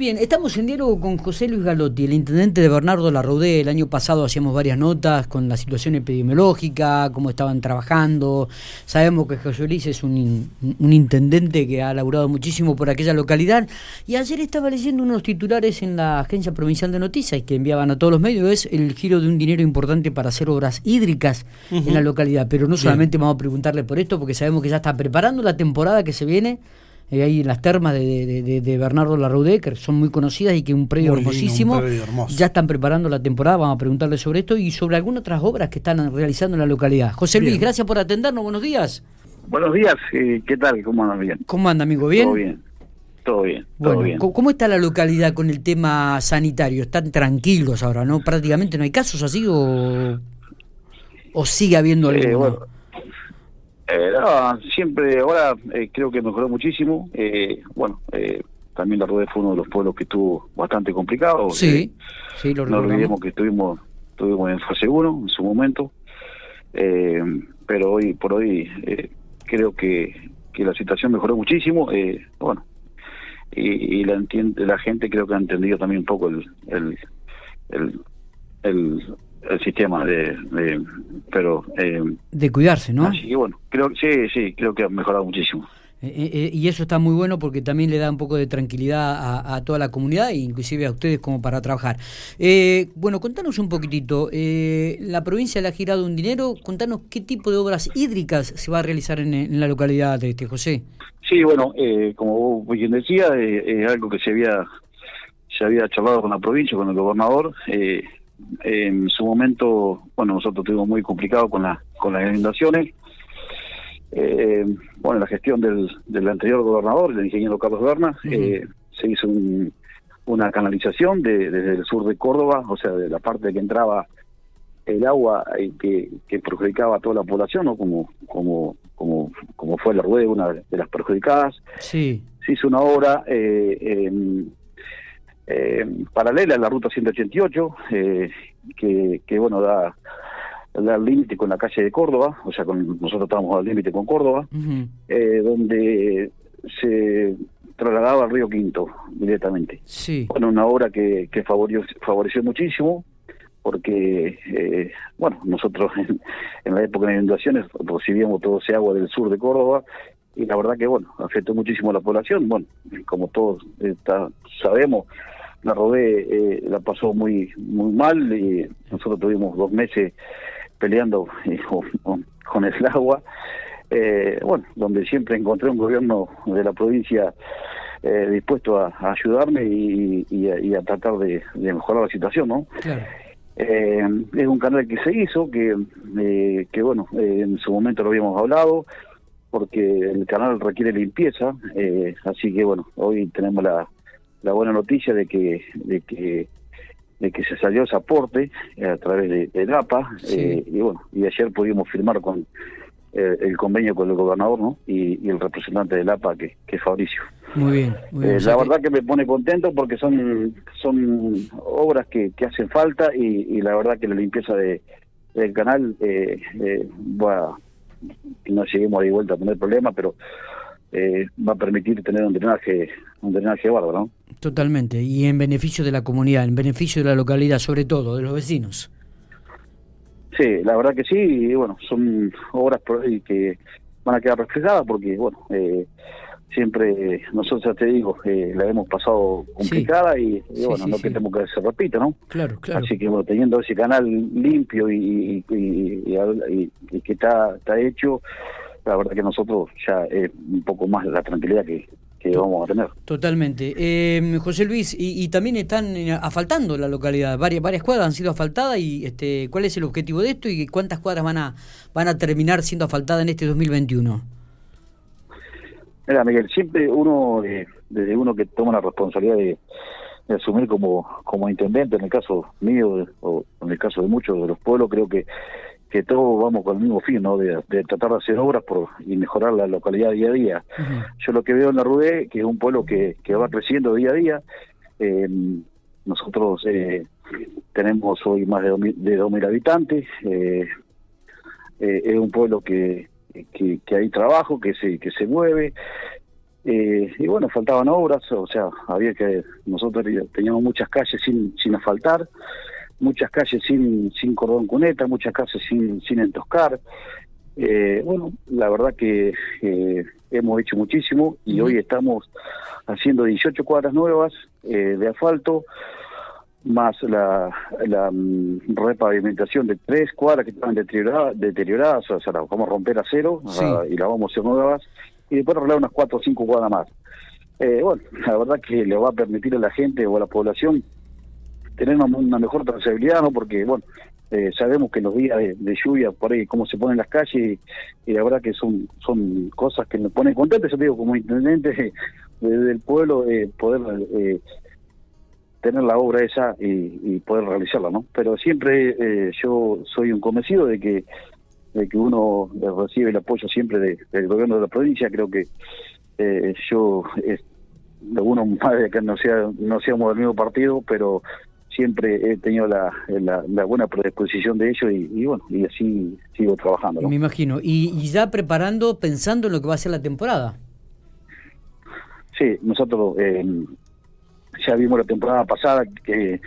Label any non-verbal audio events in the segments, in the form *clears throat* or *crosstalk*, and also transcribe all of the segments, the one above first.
bien, estamos en diálogo con José Luis Galotti, el intendente de Bernardo Larraudé. El año pasado hacíamos varias notas con la situación epidemiológica, cómo estaban trabajando. Sabemos que José Luis es un, un intendente que ha laburado muchísimo por aquella localidad. Y ayer estaba leyendo unos titulares en la Agencia Provincial de Noticias que enviaban a todos los medios. Es el giro de un dinero importante para hacer obras hídricas en la localidad. Pero no solamente vamos a preguntarle por esto, porque sabemos que ya está preparando la temporada que se viene eh, ahí en las termas de, de, Bernardo Larraudé, que son muy conocidas y que un predio hermosísimo. ya están preparando la temporada, vamos a preguntarle sobre esto y sobre algunas otras obras que están realizando en la localidad. José Luis, gracias por atendernos, buenos días. Buenos días, eh, ¿qué tal? ¿Cómo anda? Bien. ¿Cómo anda, amigo? ¿Bien? Todo bien. Todo bien, todo bien. ¿Cómo está la localidad con el tema sanitario? ¿Están tranquilos ahora, no? ¿Prácticamente no hay casos así o, o sigue habiendo eh, alguno? Eh, siempre, ahora eh, creo que mejoró muchísimo. Eh, bueno, eh, también la Rueda fue uno de los pueblos que estuvo bastante complicado. Sí, sí, lo No olvidemos que estuvimos, estuvimos en fase 1 en su momento. pero hoy por hoy creo que, que la situación mejoró muchísimo. bueno, y, la, la gente creo que ha entendido también un poco el, el, el el sistema de, pero eh, de cuidarse no así que bueno creo sí sí creo que ha mejorado muchísimo. Eh, eh, y eso está muy bueno porque también le da un poco de tranquilidad a, toda la comunidad e inclusive a ustedes como para trabajar. Bueno contanos un poquitito. La provincia le ha girado un dinero. Contanos qué tipo de obras hídricas se va a realizar en, la localidad de este José. Sí bueno como vos bien decía es algo que se había se había charlado con la provincia con el gobernador. Eh, en su momento, bueno, nosotros tuvimos muy complicado con, la, con las inundaciones. Eh, bueno, la gestión del, del anterior gobernador, el ingeniero Carlos Berna, eh, se hizo una canalización de, desde el sur de Córdoba, o sea, de la parte que entraba el agua y que, que perjudicaba a toda la población, ¿no? Como, como, como, como fue la rueda, una de las perjudicadas. Sí. Se hizo una obra eh, en, eh, paralela a la ruta 188, eh, que, que, bueno, da, el límite con la calle de Córdoba, o sea, con, nosotros estábamos al límite con Córdoba, eh, donde se trasladaba al río Quinto directamente. Sí. Bueno, una obra que, que favoreció, favoreció muchísimo, porque, eh, bueno, nosotros en, la época de inundaciones recibíamos todo ese agua del sur de Córdoba y la verdad que, bueno, afectó muchísimo a la población. Bueno, como todos está, sabemos, la rodé, eh, la pasó muy muy mal y nosotros tuvimos dos meses peleando eh, con, el agua eh, bueno donde siempre encontré un gobierno de la provincia dispuesto a, ayudarme y, a, tratar de, mejorar la situación no es un canal que se hizo que que bueno en su momento lo habíamos hablado porque el canal requiere limpieza así que bueno hoy tenemos la la buena noticia de que de que de que se salió ese aporte eh, a través de, de APA eh, y bueno y ayer pudimos firmar con eh, el convenio con el gobernador ¿no? y, el representante del APA que, que es Fabricio. Muy bien, la verdad que... me pone contento porque son son obras que, que hacen falta y, la verdad que la limpieza de del canal eh, va no lleguemos de vuelta a tener problemas pero eh, va a permitir tener un drenaje, un drenaje bárbaro, ¿no? Totalmente, y en beneficio de la comunidad, en beneficio de la localidad, sobre todo, de los vecinos. Sí, la verdad que sí, y bueno, son obras por ahí que van a quedar reflejadas porque, bueno, eh, siempre nosotros, ya te digo, eh, la hemos pasado complicada y, bueno, no queremos que se repita, ¿no? Claro, claro. Así que, bueno, teniendo ese canal limpio y, y que está, está hecho, la verdad que nosotros ya es un poco más la tranquilidad que, vamos a tener. Totalmente. Eh, José Luis, y, también están eh, asfaltando la localidad, varias, varias cuadras han sido asfaltadas y este, ¿cuál es el objetivo de esto y cuántas cuadras van a, van a terminar siendo asfaltadas en este 2021? Mira, Miguel, siempre uno, eh, desde uno que toma la responsabilidad de, asumir como, como intendente, en el caso mío o en el caso de muchos de los pueblos, creo que que todos vamos con el mismo fin, ¿no? De, tratar de hacer obras por, y mejorar la localidad día a día. Yo lo que veo en la Rudé, que es un pueblo que, que va creciendo día a día, eh, nosotros eh, tenemos hoy más de 2.000 habitantes, eh, es un pueblo que, que, hay trabajo, que se, que se mueve, Eh, y bueno, faltaban obras, o sea, había que, nosotros teníamos muchas calles sin, sin asfaltar, muchas calles sin, sin cordón cuneta, muchas calles sin, sin entoscar. Eh, bueno, la verdad que eh, hemos hecho muchísimo y hoy estamos haciendo 18 cuadras nuevas eh, de asfalto, más la, la mm, repavimentación de tres cuadras que estaban deterioradas, deterioradas o sea, la vamos a romper a cero y la vamos a hacer nuevas, y después arreglar unas cuatro o cinco cuadras más. Eh, bueno, la verdad que le va a permitir a la gente o a la población tener una, mejor trazabilidad, ¿no? Porque, bueno, eh, sabemos que los días de, lluvia, por ahí, cómo se ponen las calles, y, la verdad que son son cosas que me ponen contentos, yo como intendente del pueblo, eh, poder eh, tener la obra esa y, poder realizarla, ¿no? Pero siempre eh, yo soy un convencido de que de que uno recibe el apoyo siempre del gobierno de la provincia, creo que eh, yo, uno más de que no sea no seamos del mismo partido, pero siempre he tenido la, la, buena predisposición de ellos y, bueno, y así sigo trabajando. Me imagino. Y, y ya preparando, pensando en lo que va a ser la temporada. Sí, nosotros eh, ya vimos la temporada pasada que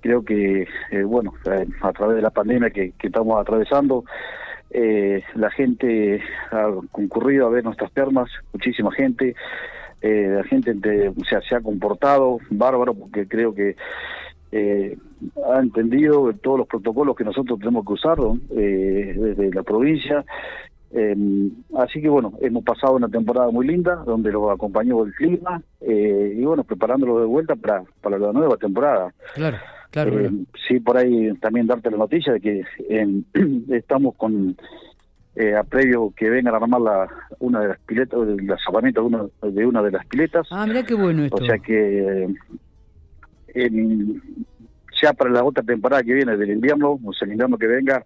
creo que, eh, bueno, eh, a través de la pandemia que, estamos atravesando, eh, la gente ha concurrido a ver nuestras termas, muchísima gente, la gente o sea, se ha comportado bárbaro porque creo que ha entendido todos los protocolos que nosotros tenemos que usar desde la provincia eh, así que bueno, hemos pasado una temporada muy linda donde lo acompañó el clima eh, y bueno, preparándolo de vuelta para, para la nueva temporada. Claro, claro. Eh, sí, por ahí también darte la noticia de que *clears throat* estamos con, eh, a previo que vengan a armar la, una de las piletas, el lanzamiento de una, de una de las piletas. Ah, mira qué bueno esto. O sea que ya para la otra temporada que viene del invierno, o sea, el invierno que venga,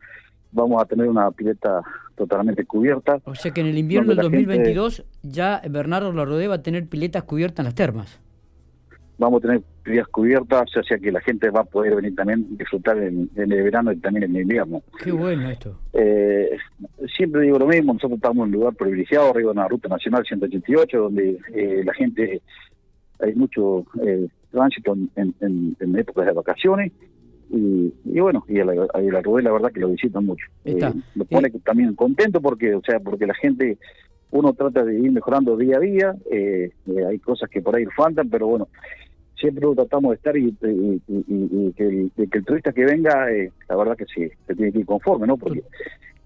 vamos a tener una pileta totalmente cubierta. O sea que en el invierno del 2022 ya Bernardo Larrodé va a tener piletas cubiertas en las termas. Vamos a tener piletas cubiertas, o sea que la gente va a poder venir también disfrutar en, el verano y también en el invierno. Qué bueno esto. Eh, siempre digo lo mismo, nosotros estamos en un lugar privilegiado, arriba de una ruta nacional 188, donde eh, la gente, hay mucho eh, tránsito en, en, en épocas de vacaciones y, bueno, y a la, a la la verdad que lo visitan mucho. Eh, me pone también contento porque, o sea, porque la gente, uno trata de ir mejorando día a día, eh, eh, hay cosas que por ahí faltan, pero bueno, siempre tratamos de estar y, que, el, que, el, turista que venga, la verdad que sí, se tiene que ir conforme, ¿no? Porque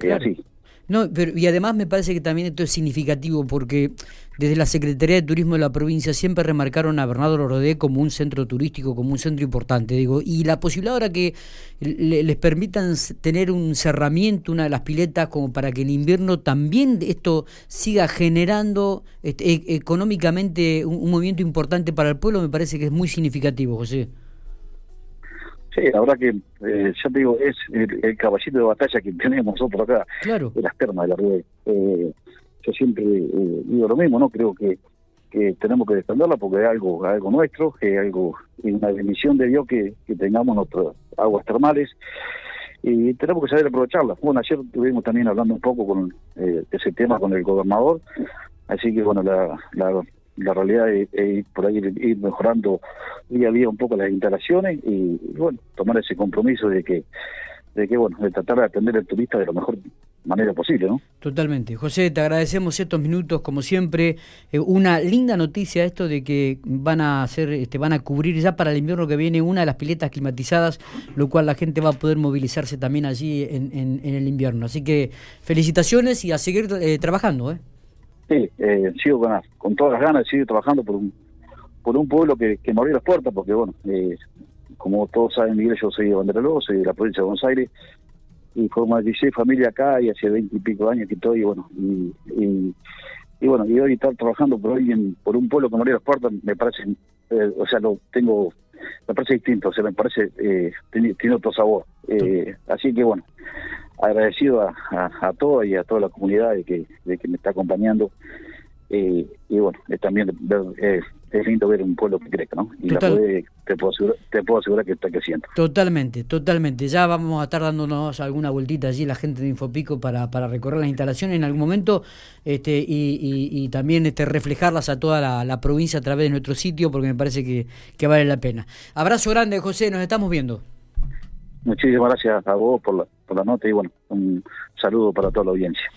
es así. No, pero y además me parece que también esto es significativo porque desde la Secretaría de Turismo de la provincia siempre remarcaron a Bernardo Lorodé como un centro turístico, como un centro importante, digo, y la posibilidad ahora que les permitan tener un cerramiento, una de las piletas, como para que en invierno también esto siga generando este, e, económicamente un movimiento importante para el pueblo, me parece que es muy significativo, José. Sí, la verdad que, eh, ya te digo, es el, caballito de batalla que *laughs* tenemos nosotros acá, claro. de las termas de la Rue. Eh, yo siempre eh, digo lo mismo, ¿no? Creo que, que tenemos que defenderla porque es algo algo nuestro, es algo, una bendición de Dios que, que tengamos nuestras aguas termales y tenemos que saber aprovecharlas. Bueno, ayer estuvimos también hablando un poco con eh, ese tema con el gobernador, así que bueno, la, la la realidad es, por ahí ir, mejorando día a día un poco las instalaciones y, bueno, tomar ese compromiso de que, de que bueno, de tratar de atender al turista de la mejor manera posible, ¿no? Totalmente. José, te agradecemos estos minutos, como siempre. Eh, una linda noticia esto de que van a hacer, este, van a cubrir ya para el invierno que viene una de las piletas climatizadas, lo cual la gente va a poder movilizarse también allí en, en, el invierno. Así que felicitaciones y a seguir eh, trabajando, ¿eh? Sí, eh, sigo con, con todas las ganas, sigo trabajando por un por un pueblo que, que me abrió las puertas, porque bueno, eh, como todos saben, Miguel, yo soy de Banderaló, soy de la provincia de Buenos Aires, y formo 16 familia acá y hace 20 y pico años que estoy, y bueno, y, y, bueno, y hoy estar trabajando por alguien, por un pueblo que me abrió las puertas, me parece, eh, o sea, lo tengo, me parece distinto, o sea, me parece, eh, tiene, tiene otro sabor. Eh, así que bueno, agradecido a, a, todos y a toda la comunidad de que, de que me está acompañando. Eh, y bueno, también ver es lindo ver un pueblo que crezca, ¿no? Y la puede, te, puedo asegurar, te puedo asegurar que está creciendo. Totalmente, totalmente. Ya vamos a estar dándonos alguna vueltita allí la gente de Infopico para, para recorrer las instalaciones en algún momento este, y, y, también este, reflejarlas a toda la, la, provincia a través de nuestro sitio porque me parece que, que vale la pena. Abrazo grande, José, nos estamos viendo. Muchísimas gracias a vos por la, por la nota y bueno, un saludo para toda la audiencia.